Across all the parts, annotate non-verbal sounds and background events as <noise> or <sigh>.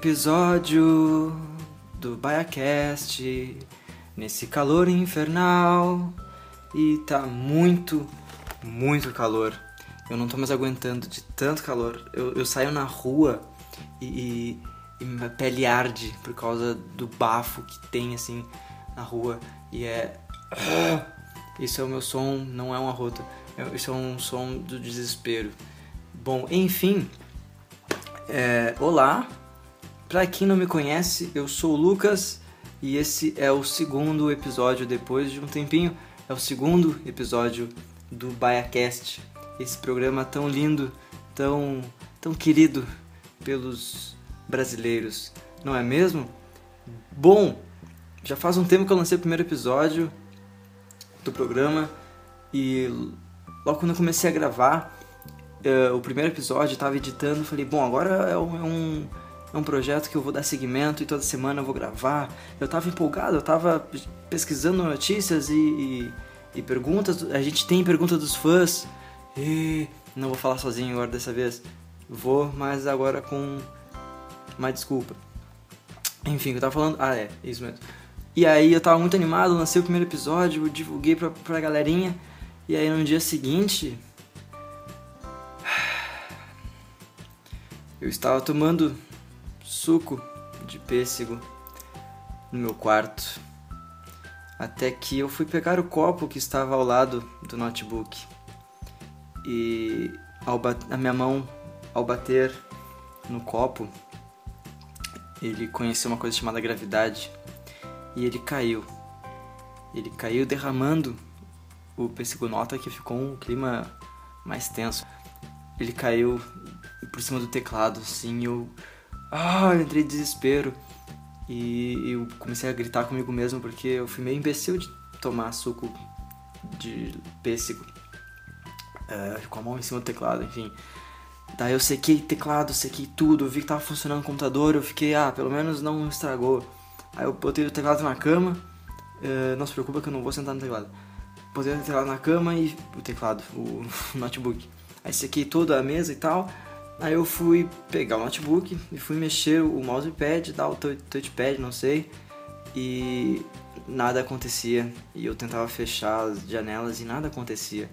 episódio do BaiaCast nesse calor infernal e tá muito, muito calor. Eu não tô mais aguentando de tanto calor. Eu, eu saio na rua e, e, e minha pele arde por causa do bafo que tem assim na rua e é. <sighs> Isso é o meu som, não é um arroto. Isso é um som do desespero. Bom, enfim, é, olá. Para quem não me conhece, eu sou o Lucas e esse é o segundo episódio depois de um tempinho. É o segundo episódio do BaiaCast, esse programa tão lindo, tão tão querido pelos brasileiros, não é mesmo? Bom, já faz um tempo que eu lancei o primeiro episódio do programa e logo quando eu comecei a gravar uh, o primeiro episódio, estava editando, falei, bom, agora é um, é um, é um projeto que eu vou dar seguimento e toda semana eu vou gravar. Eu estava empolgado, eu estava pesquisando notícias e, e, e, perguntas. A gente tem pergunta dos fãs. E não vou falar sozinho agora dessa vez. Vou, mas agora com uma desculpa. Enfim, eu tava falando. Ah, é, isso mesmo. E aí eu tava muito animado, lancei o primeiro episódio, divulguei pra, pra galerinha. E aí no dia seguinte, <sighs> Eu estava tomando suco de pêssego no meu quarto, até que eu fui pegar o copo que estava ao lado do notebook. E a minha mão, ao bater no copo, ele conheceu uma coisa chamada gravidade e ele caiu. Ele caiu derramando o pêssego nota que ficou um clima mais tenso. Ele caiu por cima do teclado, assim, eu. Ah, eu entrei em desespero. E eu comecei a gritar comigo mesmo porque eu fui meio imbecil de tomar suco de pêssego uh, com a mão em cima do teclado, enfim. Daí eu sequei teclado, sequei tudo, vi que tava funcionando o computador, eu fiquei, ah, pelo menos não estragou. Aí eu botei o teclado na cama, uh, não se preocupa que eu não vou sentar no teclado. Botei o teclado na cama e o teclado, o <laughs> notebook. Aí sequei toda a mesa e tal. Aí eu fui pegar o notebook e fui mexer o mousepad, dar o touchpad, não sei, e nada acontecia. E eu tentava fechar as janelas e nada acontecia.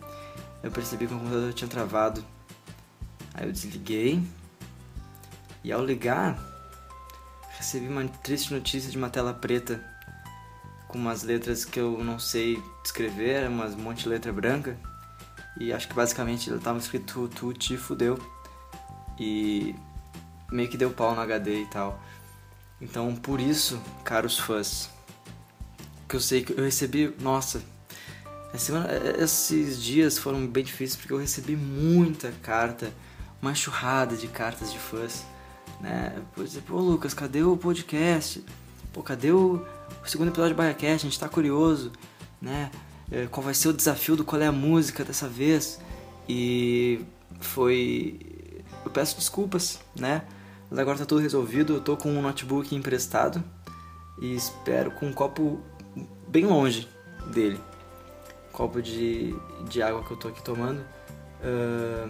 Eu percebi que o computador tinha travado. Aí eu desliguei e ao ligar recebi uma triste notícia de uma tela preta com umas letras que eu não sei escrever, umas um monte de letra branca. E acho que basicamente estava escrito tu te fudeu e meio que deu pau no HD e tal. Então, por isso, caros fãs, que eu sei que eu recebi, nossa, semana, esses dias foram bem difíceis porque eu recebi muita carta, uma churrada de cartas de fãs, né? Por exemplo, ô Lucas, cadê o podcast? Pô, cadê o, o segundo episódio do BaiaCast? A gente tá curioso, né? É, qual vai ser o desafio do Qual é a Música dessa vez? E foi eu peço desculpas, né? Mas agora tá tudo resolvido, eu tô com um notebook emprestado e espero com um copo bem longe dele. Copo de, de água que eu tô aqui tomando. Uh,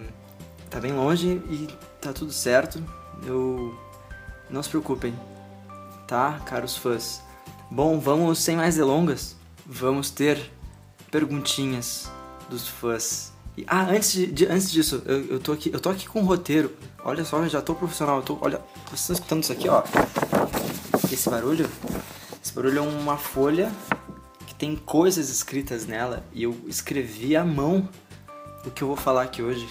tá bem longe e tá tudo certo. Eu. Não se preocupem, tá, caros fãs? Bom, vamos sem mais delongas. Vamos ter perguntinhas dos fãs. Ah, antes, de, antes disso, eu, eu, tô aqui, eu tô aqui com um roteiro. Olha só, eu já tô profissional. Eu tô, olha, vocês estão escutando isso aqui, ó. Esse barulho? Esse barulho é uma folha que tem coisas escritas nela. E eu escrevi à mão o que eu vou falar aqui hoje.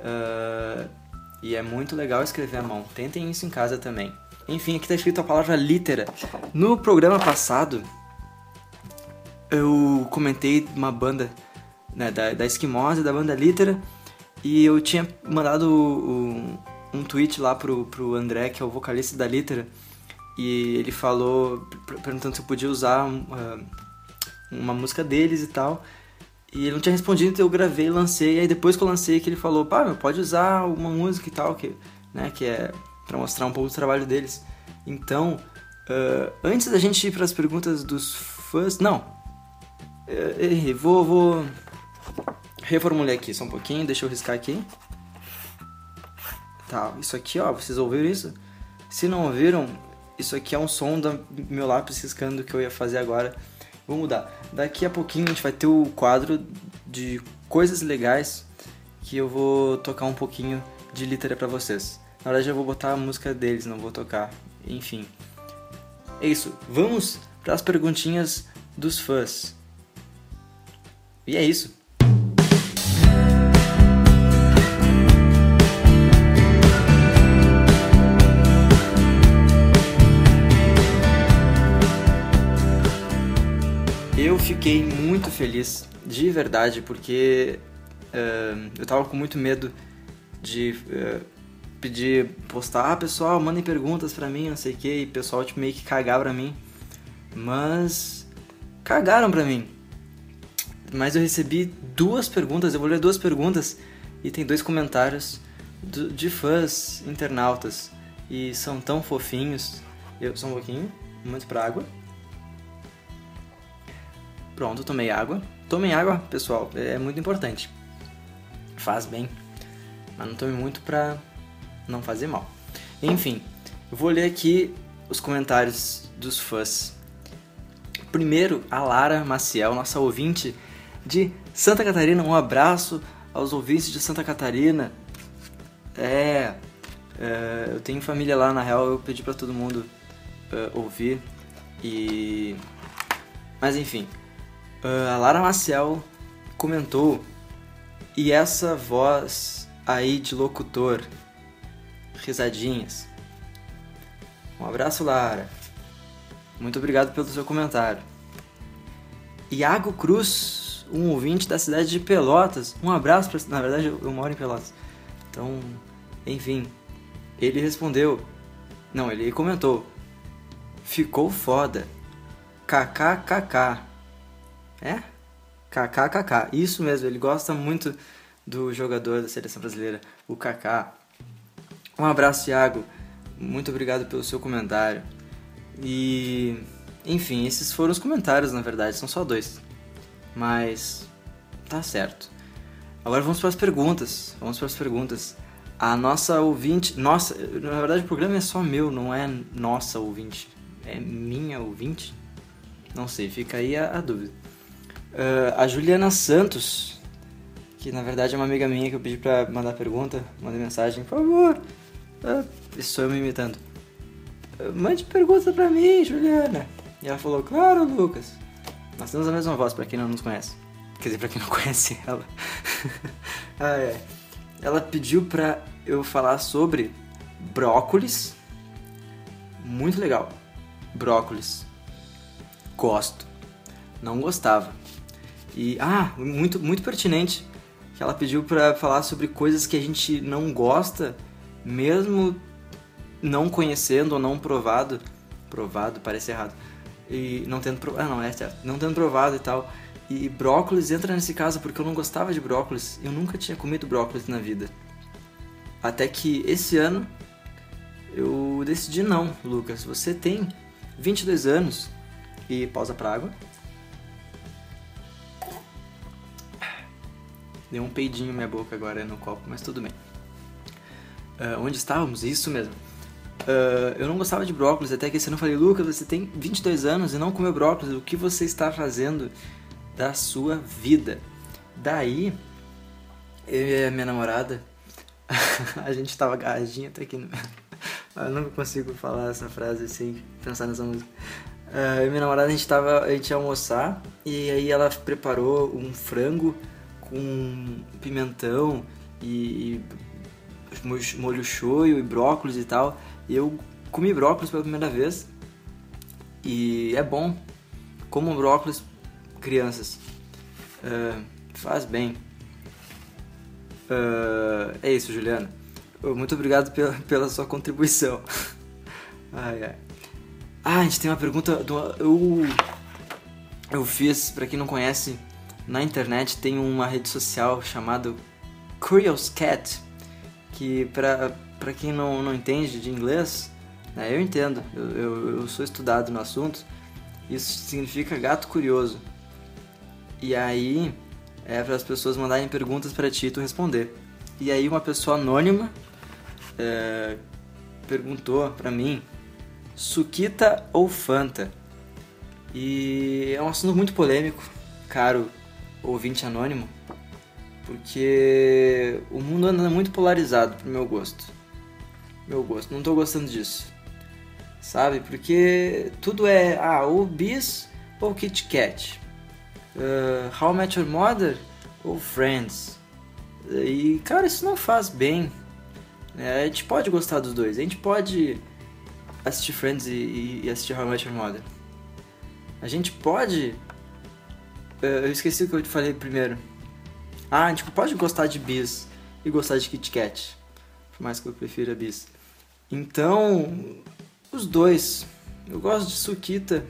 Uh, e é muito legal escrever à mão. Tentem isso em casa também. Enfim, aqui tá escrito a palavra litera. No programa passado, eu comentei uma banda né, da, da Esquimosa, da banda Litera, e eu tinha mandado um, um tweet lá pro, pro André, que é o vocalista da Litera, e ele falou, perguntando se eu podia usar uma, uma música deles e tal, e ele não tinha respondido, então eu gravei e lancei, e aí depois que eu lancei que ele falou, pá, pode usar uma música e tal, que, né, que é para mostrar um pouco do trabalho deles. Então, uh, antes da gente ir para as perguntas dos fãs, não, uh, errei, vou, vou reformulei aqui só um pouquinho, deixa eu riscar aqui. Tá, isso aqui, ó, vocês ouviram isso? Se não ouviram, isso aqui é um som do meu lápis riscando que eu ia fazer agora. Vou mudar. Daqui a pouquinho a gente vai ter o quadro de coisas legais que eu vou tocar um pouquinho de litera para vocês. Na verdade eu vou botar a música deles, não vou tocar. Enfim. É isso. Vamos para as perguntinhas dos fãs. E é isso. Eu fiquei muito feliz, de verdade, porque uh, eu tava com muito medo de uh, pedir, postar, ah, pessoal, mandem perguntas pra mim, não sei o que, e o pessoal tipo, meio que cagar pra mim. Mas cagaram pra mim. Mas eu recebi duas perguntas, eu vou ler duas perguntas e tem dois comentários do, de fãs internautas. E são tão fofinhos. Eu, só um pouquinho, momento pra água. Pronto, tomei água. Tomem água, pessoal, é muito importante. Faz bem. Mas não tome muito pra não fazer mal. Enfim, vou ler aqui os comentários dos fãs. Primeiro, a Lara Maciel, nossa ouvinte de Santa Catarina. Um abraço aos ouvintes de Santa Catarina. É, é eu tenho família lá, na real, eu pedi para todo mundo uh, ouvir. E. Mas enfim, a Lara Maciel comentou: E essa voz aí de locutor? Risadinhas. Um abraço, Lara. Muito obrigado pelo seu comentário. Iago Cruz, um ouvinte da cidade de Pelotas. Um abraço pra... Na verdade, eu moro em Pelotas. Então, enfim. Ele respondeu. Não, ele comentou. Ficou foda. KKKK. É? KKKK. Isso mesmo, ele gosta muito do jogador da seleção brasileira, o Kaká. Um abraço, Thiago. Muito obrigado pelo seu comentário. E. Enfim, esses foram os comentários, na verdade, são só dois. Mas. Tá certo. Agora vamos para as perguntas. Vamos para as perguntas. A nossa ouvinte. Nossa, na verdade o programa é só meu, não é nossa ouvinte. É minha ouvinte? Não sei, fica aí a, a dúvida. Uh, a Juliana Santos, que na verdade é uma amiga minha que eu pedi pra mandar pergunta, mandei mensagem, por favor. Uh, sou eu me imitando. Uh, mande pergunta pra mim, Juliana. E ela falou, claro, Lucas. Nós temos a mesma voz, pra quem não nos conhece. Quer dizer, pra quem não <laughs> conhece ela. <laughs> ah, é. Ela pediu pra eu falar sobre brócolis. Muito legal. Brócolis. Gosto. Não gostava. E ah, muito muito pertinente que ela pediu para falar sobre coisas que a gente não gosta, mesmo não conhecendo ou não provado, provado parece errado. E não tendo provado, ah, não, é certo. Não tendo provado e tal. E brócolis entra nesse caso porque eu não gostava de brócolis. Eu nunca tinha comido brócolis na vida. Até que esse ano eu decidi não, Lucas. Você tem 22 anos e pausa pra água. Deu um peidinho minha boca agora no copo, mas tudo bem. Uh, onde estávamos? Isso mesmo. Uh, eu não gostava de brócolis, até que esse ano eu falei, Lucas, você tem 22 anos e não comeu brócolis, o que você está fazendo da sua vida? Daí, eu e a minha namorada, <laughs> a gente estava agarradinho até aqui no... <laughs> eu não consigo falar essa frase sem pensar nessa música. Uh, eu e minha namorada, a gente, tava, a gente ia almoçar e aí ela preparou um frango com pimentão e, molho shoyu e brócolis e tal. Eu comi brócolis pela primeira vez e é bom. Como brócolis, crianças. Uh, faz bem. Uh, é isso, Juliana. Muito obrigado pela, pela sua contribuição. <laughs> ai, ai. Ah, a gente tem uma pergunta. Do, eu, eu fiz, pra quem não conhece, na internet tem uma rede social chamada Curious Cat, que para quem não, não entende de inglês, né, eu entendo, eu, eu, eu sou estudado no assunto, isso significa gato curioso. E aí é para as pessoas mandarem perguntas para ti e tu responder. E aí uma pessoa anônima é, perguntou pra mim Suquita ou Fanta? E é um assunto muito polêmico, caro ouvinte anônimo, porque o mundo anda muito polarizado pro meu gosto. Meu gosto, não tô gostando disso. Sabe? Porque tudo é, ah, ou Bis ou Kit Kat. Uh, How I Met Your Mother ou Friends. E, cara, isso não faz bem. É, a gente pode gostar dos dois. A gente pode assistir Friends e, e assistir How I Met Your Mother. A gente pode... Eu esqueci o que eu te falei primeiro. Ah, gente pode gostar de Bis e gostar de Kit Kat. Por mais que eu prefira Bis. Então, os dois. Eu gosto de Suquita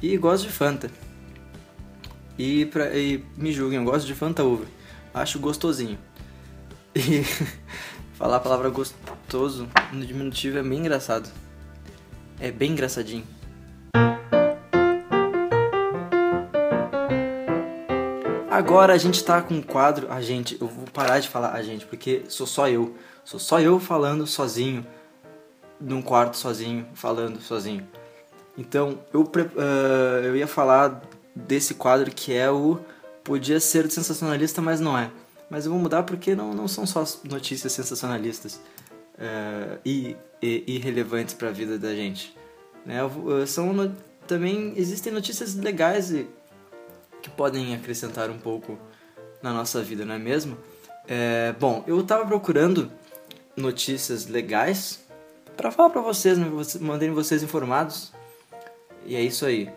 e gosto de Fanta. E, pra, e me julguem, eu gosto de Fanta Uva. Acho gostosinho. E <laughs> falar a palavra gostoso no diminutivo é bem engraçado. É bem engraçadinho. Agora a gente tá com um quadro. A gente, eu vou parar de falar a gente, porque sou só eu. Sou só eu falando sozinho num quarto sozinho, falando sozinho. Então, eu, uh, eu ia falar desse quadro que é o Podia ser sensacionalista, mas não é. Mas eu vou mudar porque não, não são só notícias sensacionalistas uh, e, e irrelevantes para a vida da gente. Né? Uh, são no, também existem notícias legais e, que podem acrescentar um pouco na nossa vida, não é mesmo? É, bom, eu estava procurando notícias legais para falar para vocês, né? manterem vocês informados. E é isso aí.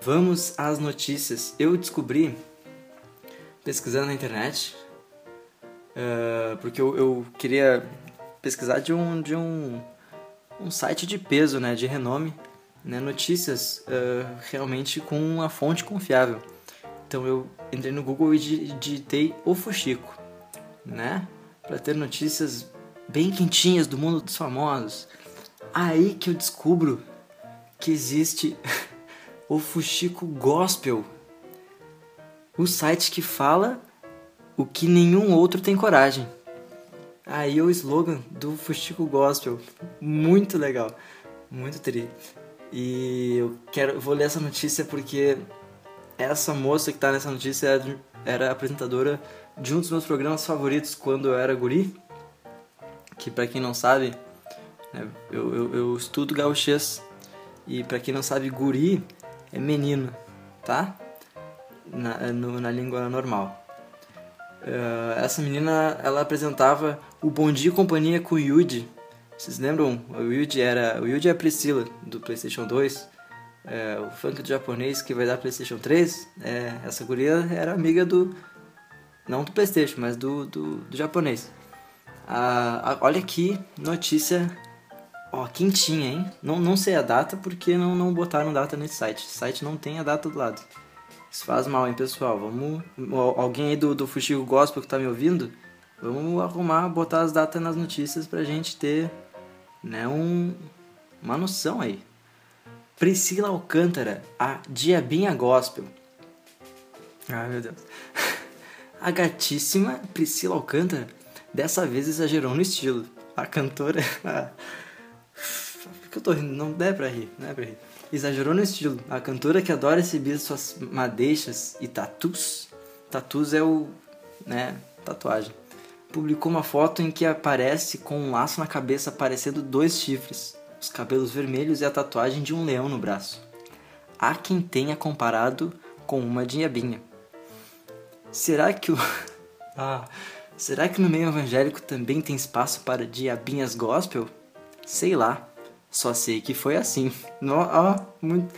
Vamos às notícias. Eu descobri, pesquisando na internet, uh, porque eu, eu, queria pesquisar de um, de um, um site de peso, né, de renome, né, notícias uh, realmente com uma fonte confiável. Então eu entrei no Google e digitei o Fuxico, né, para ter notícias bem quentinhas do mundo dos famosos. Aí que eu descubro que existe <laughs> o Fuxico Gospel, o site que fala o que nenhum outro tem coragem. Aí é o slogan do Fuxico Gospel, muito legal, muito tri. E eu quero, vou ler essa notícia porque essa moça que tá nessa notícia era, apresentadora de um dos meus programas favoritos quando eu era guri que para quem não sabe, né, eu, eu, eu, estudo gauchês e para quem não sabe, guri é menino, tá? Na, no, na língua normal. Uh, essa menina, ela apresentava o Bom Dia e Companhia com o Yuji. Vocês lembram? O Yuji era o é a Priscila do PlayStation 2. É, o funk japonês que vai dar PlayStation 3. É, essa guria era amiga do. Não do PlayStation, mas do, do, do japonês. Olha aqui, notícia ó, quentinha, hein? Não, não sei a data porque não, não botaram data nesse site. O site não tem a data do lado. Isso faz mal, hein, pessoal? Vamos. Alguém aí do, do Fuxico Gospel que tá me ouvindo? Vamos arrumar, botar as datas nas notícias pra gente ter né, um, uma noção aí. Priscila Alcântara, a Diabinha Gospel. Ai meu Deus. <laughs> A gatíssima Priscila Alcântara Dessa vez exagerou no estilo. A cantora. <laughs> Por que eu tô rindo? Não é pra rir, não é pra rir. Exagerou no estilo. A cantora que adora exibir suas madeixas e tatus. Tatus é o. né? Tatuagem. Publicou uma foto em que aparece com um laço na cabeça parecendo dois chifres, os cabelos vermelhos e a tatuagem de um leão no braço. Há quem tenha comparado com uma diabinha. Será que o. <laughs> ah. Será que no meio evangélico também tem espaço para diabinhas gospel? Sei lá. Só sei que foi assim. <laughs> Ó, oh, muito.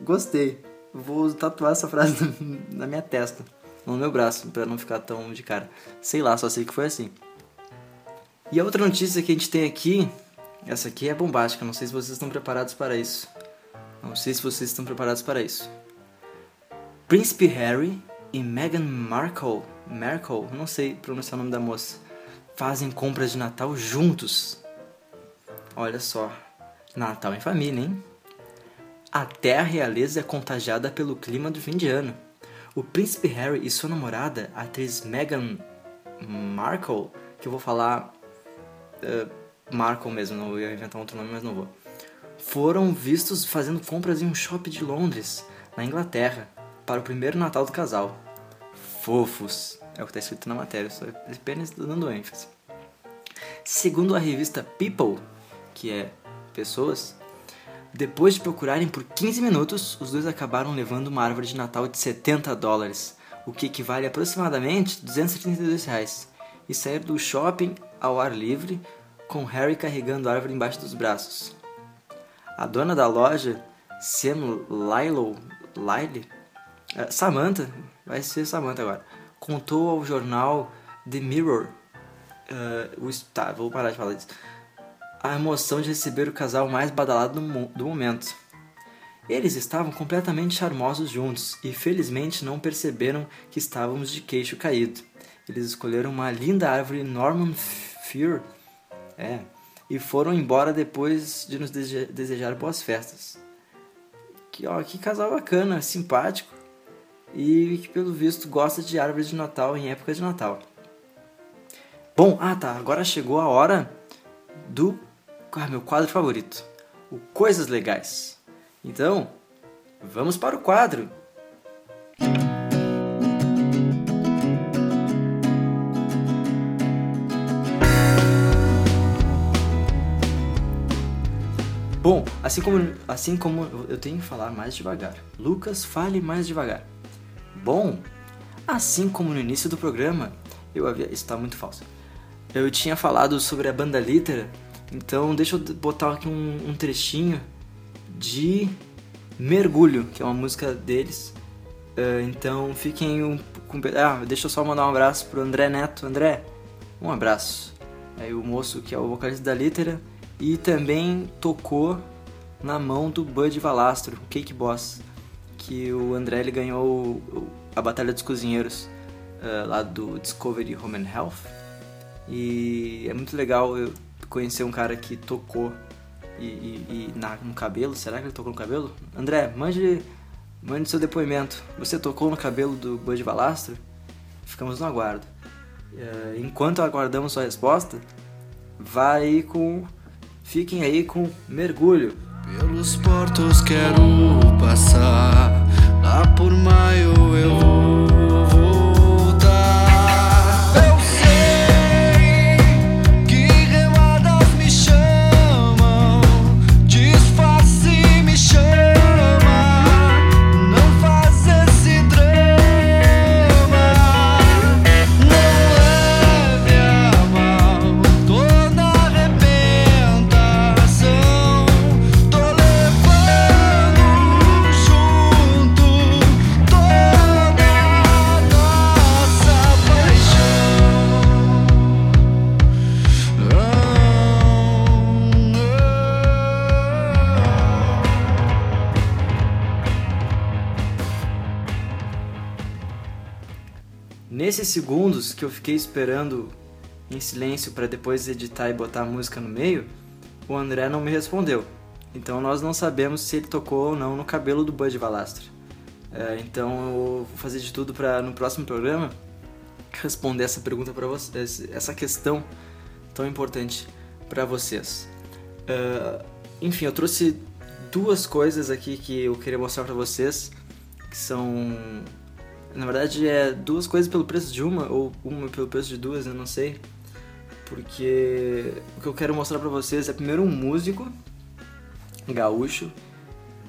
Gostei. Vou tatuar essa frase <laughs> na minha testa, no meu braço, para não ficar tão de cara. Sei lá, só sei que foi assim. E a outra notícia que a gente tem aqui, essa aqui é bombástica, não sei se vocês estão preparados para isso. Não sei se vocês estão preparados para isso. Príncipe Harry e Meghan Markle, Markle, não sei pronunciar o nome da moça, fazem compras de Natal juntos. Olha só, Natal em família, hein? Até a realeza é contagiada pelo clima do fim de ano. O príncipe Harry e sua namorada, a atriz Meghan Markle, que eu vou falar uh, Markle mesmo, não ia inventar outro nome, mas não vou. Foram vistos fazendo compras em um shopping de Londres, na Inglaterra, para o primeiro Natal do casal. Fofos, é o que está escrito na matéria, só apenas dando ênfase. Segundo a revista People, que é pessoas, depois de procurarem por 15 minutos, os dois acabaram levando uma árvore de Natal de 70 dólares, o que equivale a aproximadamente 232 reais, e saíram do shopping ao ar livre, com Harry carregando a árvore embaixo dos braços. A dona da loja, Sam Lilo, Lyle, uh, Samantha, vai ser Samantha agora, contou ao jornal The Mirror, uh, tá, vou parar de falar disso, a emoção de receber o casal mais badalado do, do momento. Eles estavam completamente charmosos juntos e felizmente não perceberam que estávamos de queixo caído. Eles escolheram uma linda árvore Norman Fear é, e foram embora depois de nos desejar boas festas. Que, ó, que casal bacana, simpático e que pelo visto gosta de árvores de Natal em época de Natal. Bom, ah tá, agora chegou a hora do ah, meu quadro favorito, o Coisas Legais. Então, vamos para o quadro. Bom, assim como, assim como eu tenho que falar mais devagar. Lucas, fale mais devagar. Bom, assim como no início do programa, eu havia. Isso tá muito falso. Eu tinha falado sobre a banda Litera, então deixa eu botar aqui um, um trechinho de Mergulho, que é uma música deles. Uh, então fiquem um, com. Ah, deixa eu só mandar um abraço pro André Neto. André, um abraço. Aí o moço que é o vocalista da Litera e também tocou na mão do Bud Valastro, Cake Boss, que o André ele ganhou a Batalha dos Cozinheiros uh, lá do Discovery Home and Health. E é muito legal eu conhecer um cara que tocou e, e, e na, no cabelo. Será que ele tocou no cabelo? André, mande, mande seu depoimento. Você tocou no cabelo do Bud Valastro? Ficamos no aguardo. Uh, enquanto aguardamos sua resposta, vai com Fiquem aí com Mergulho. Pelos portos quero passar, lá por maio eu vou. Segundos que eu fiquei esperando em silêncio para depois editar e botar a música no meio, o André não me respondeu. Então nós não sabemos se ele tocou ou não no cabelo do Bud Valastro. É, então eu vou fazer de tudo para no próximo programa responder essa pergunta para vocês, essa questão tão importante para vocês. Uh, enfim, eu trouxe duas coisas aqui que eu queria mostrar para vocês, que são na verdade, é duas coisas pelo preço de uma, ou uma pelo preço de duas, eu não sei. Porque o que eu quero mostrar pra vocês é primeiro um músico gaúcho,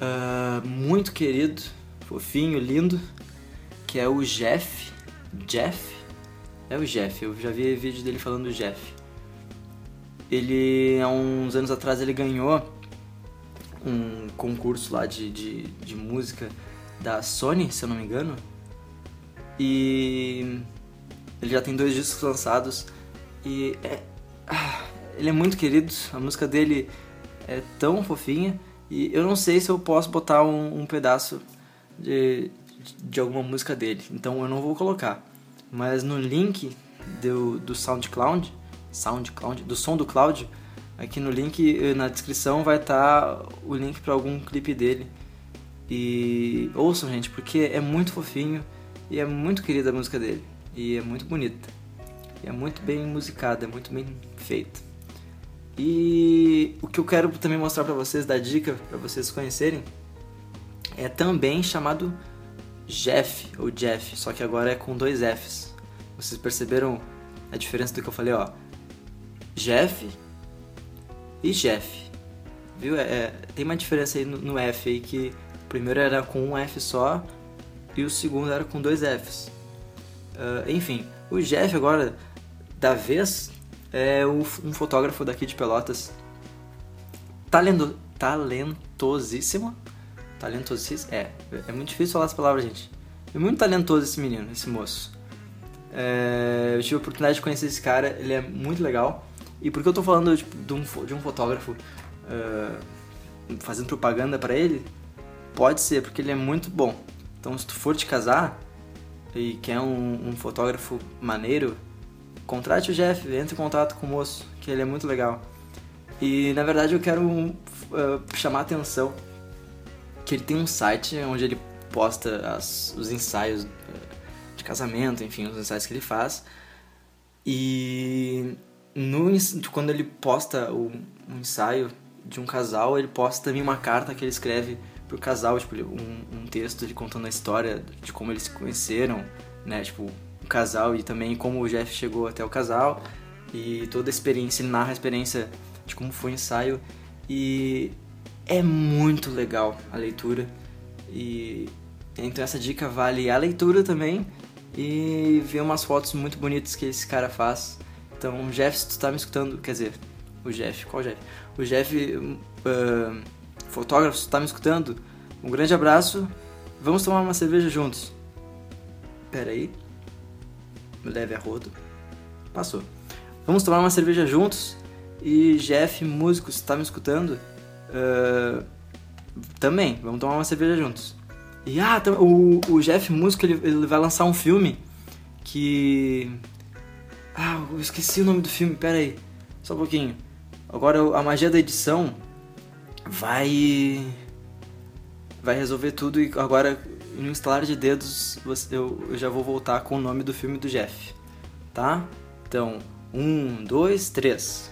uh, muito querido, fofinho, lindo, que é o Jeff. Jeff? É o Jeff, eu já vi vídeo dele falando do Jeff. Ele, há uns anos atrás, ele ganhou um concurso lá de, de, de música da Sony, se eu não me engano, e ele já tem dois discos lançados e é, ah, ele é muito querido, a música dele é tão fofinha e eu não sei se eu posso botar um, um pedaço de, de alguma música dele, então eu não vou colocar. Mas no link do, do SoundCloud, SoundCloud, do som do Cloud, aqui no link na descrição vai estar tá o link para algum clipe dele. E ouçam, gente, porque é muito fofinho e é muito querida a música dele. E é muito bonita. E é muito bem musicada, é muito bem feita. E o que eu quero também mostrar para vocês, dar dica para vocês conhecerem, é também chamado Jeff ou Jeff, só que agora é com dois Fs. Vocês perceberam a diferença do que eu falei, ó? Jeff e Jeff. Viu? É, é, tem uma diferença aí no, no, F aí que primeiro era com um F só e o segundo era com dois Fs. Uh, enfim, o Jeff agora, da vez, é um fotógrafo daqui de Pelotas. Talento, talentosíssimo. Talentosíssimo. É, é muito difícil falar essa palavra, gente. É muito talentoso esse menino, esse moço. É, eu tive a oportunidade de conhecer esse cara, ele é muito legal. E por que eu tô falando tipo, de, um, de um fotógrafo uh, fazendo propaganda para ele? Pode ser, porque ele é muito bom. Então, se tu for te casar e quer um, um fotógrafo maneiro, contrate o Jeff, entre em contato com o moço, que ele é muito legal. E na verdade eu quero uh, chamar a atenção que ele tem um site onde ele posta as, os ensaios uh, de casamento, enfim, os ensaios que ele faz. E no, quando ele posta o, um ensaio de um casal, ele posta também uma carta que ele escreve pro casal, tipo, um, um texto de contando a história de como eles se conheceram, né, tipo, o casal e também como o Jeff chegou até o casal e toda a experiência, ele narra a experiência de como foi o ensaio e é muito legal a leitura e então essa dica vale a leitura também e ver umas fotos muito bonitas que esse cara faz. Então, Jeff, se tu tá me escutando, quer dizer, o Jeff, qual Jeff? O Jeff, uh, fotógrafo, se tu tá me escutando, um grande abraço, vamos tomar uma cerveja juntos. Pera aí, leve a rodo. Passou. Vamos tomar uma cerveja juntos. E Jeff, músico, se tá me escutando, uh, também, vamos tomar uma cerveja juntos. E ah, o, o Jeff, músico, ele, ele vai lançar um filme que. Ah, eu esqueci o nome do filme, pera aí. Só um pouquinho. Agora a magia da edição vai. Vai resolver tudo e agora no instalar de dedos eu, eu já vou voltar com o nome do filme do Jeff, tá? Então, um, dois, três.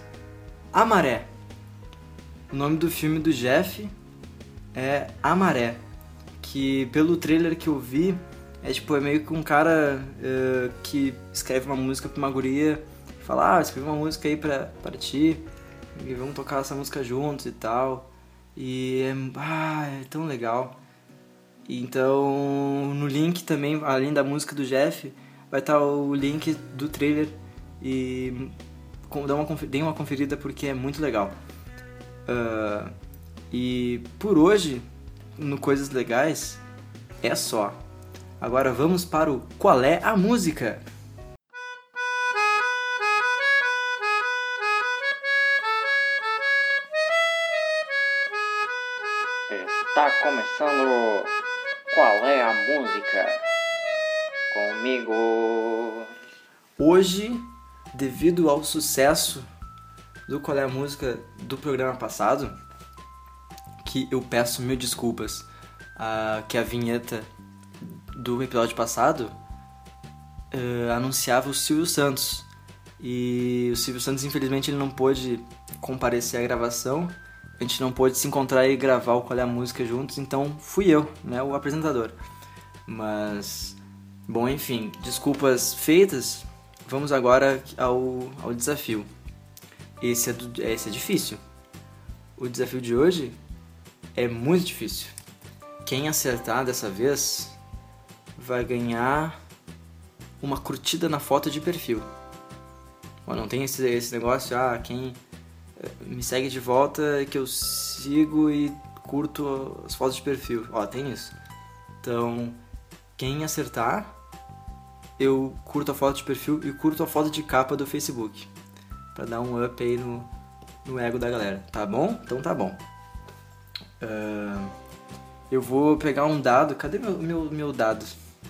A Maré. O nome do filme do Jeff é A Maré, que pelo trailer que eu vi é tipo é meio que um cara uh, que escreve uma música pra uma guria fala, ah, escrevi uma música aí pra, pra ti e vamos tocar essa música juntos e tal. E é, ah, é tão legal. Então, no link também, além da música do Jeff, vai estar o link do trailer e dá uma, dê uma conferida porque é muito legal. Uh, e por hoje, no Coisas Legais, é só. Agora vamos para o Qual é a Música? Está começando qual é a música? Comigo. Hoje, devido ao sucesso do Qual é a Música do programa passado, que eu peço mil desculpas, uh, que a vinheta do episódio passado uh, anunciava o Silvio Santos. E o Silvio Santos, infelizmente, ele não pôde comparecer à gravação a gente não pôde se encontrar e gravar o Qual é a Música juntos, então fui eu, né, o apresentador. Mas, bom, enfim, desculpas feitas, vamos agora ao, ao desafio. Esse é, do, esse é difícil. O desafio de hoje é muito difícil. Quem acertar dessa vez vai ganhar uma curtida na foto de perfil. Bom, não tem esse, esse negócio, ah, quem me segue de volta que eu sigo e curto as fotos de perfil. Ó, tem isso. Então, quem acertar, eu curto a foto de perfil e curto a foto de capa do Facebook. Pra dar um up aí no, no ego da galera. Tá bom? Então tá bom. Uh, eu vou pegar um dado. Cadê meu, meu, meu dado?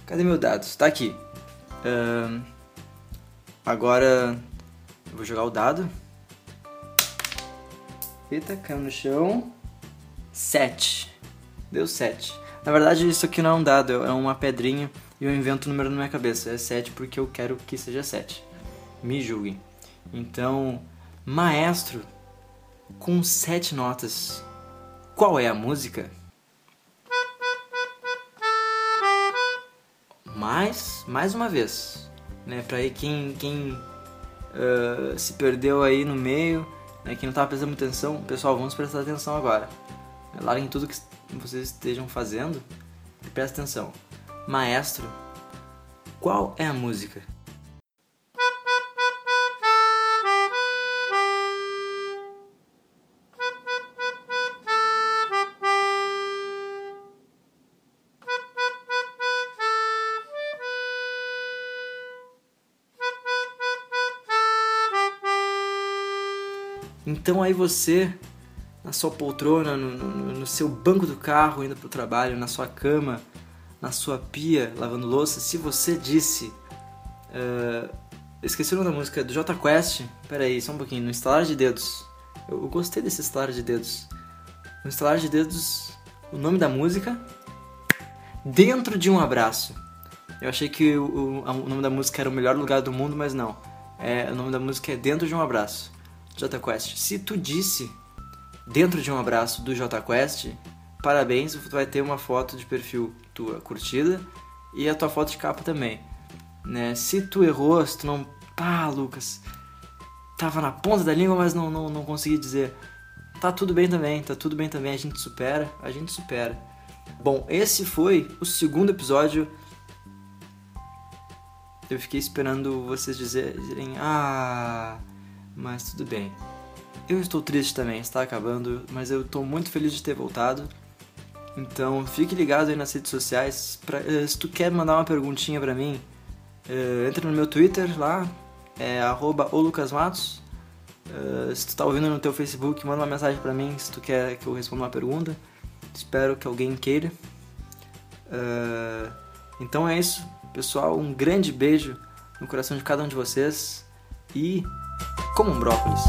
Cadê meu dado? Tá aqui. Uh, agora eu vou jogar o dado. Eita, caiu no chão. 7. Deu 7. Na verdade, isso aqui não é um dado, é uma pedrinha e eu invento o número na minha cabeça. É 7 porque eu quero que seja 7. Me julguem. Então, maestro, com sete notas. Qual é a música? Mais, mais uma vez, né? Para aí quem, quem uh, se perdeu aí no meio, né? Quem não estava prestando atenção, pessoal, vamos prestar atenção agora. Larguem tudo que vocês estejam fazendo e atenção. Maestro, qual é a música? Então aí você, na sua poltrona, no, no, no seu banco do carro, indo para o trabalho, na sua cama, na sua pia, lavando louça, se você disse. Uh, esqueci o nome da música do J Quest. Pera aí, só um pouquinho. No instalar de dedos. Eu, eu gostei desse instalar de dedos. No instalar de dedos, o nome da música. Dentro de um abraço. Eu achei que o, o, o nome da música era o melhor lugar do mundo, mas não. É, o nome da música é Dentro de um Abraço. J Quest. Se tu disse dentro de um abraço do J Quest, parabéns, tu vai ter uma foto de perfil tua curtida e a tua foto de capa também. Né? Se tu errou, se tu não. Pá, Lucas. Tava na ponta da língua, mas não, não, não consegui dizer. Tá tudo bem também, tá tudo bem também, a gente supera, a gente supera. Bom, esse foi o segundo episódio. Eu fiquei esperando vocês dizerem, ah, mas tudo bem. Eu estou triste também, está acabando, mas eu estou muito feliz de ter voltado. Então fique ligado aí nas redes sociais. Pra, uh, se tu quer mandar uma perguntinha pra mim, uh, entra no meu Twitter lá, é olucasmatos. Uh, se tu tá ouvindo no teu Facebook, manda uma mensagem pra mim se tu quer que eu responda uma pergunta. Espero que alguém queira. então é isso, pessoal. Um grande beijo no coração de cada um de vocês e como um brócolis.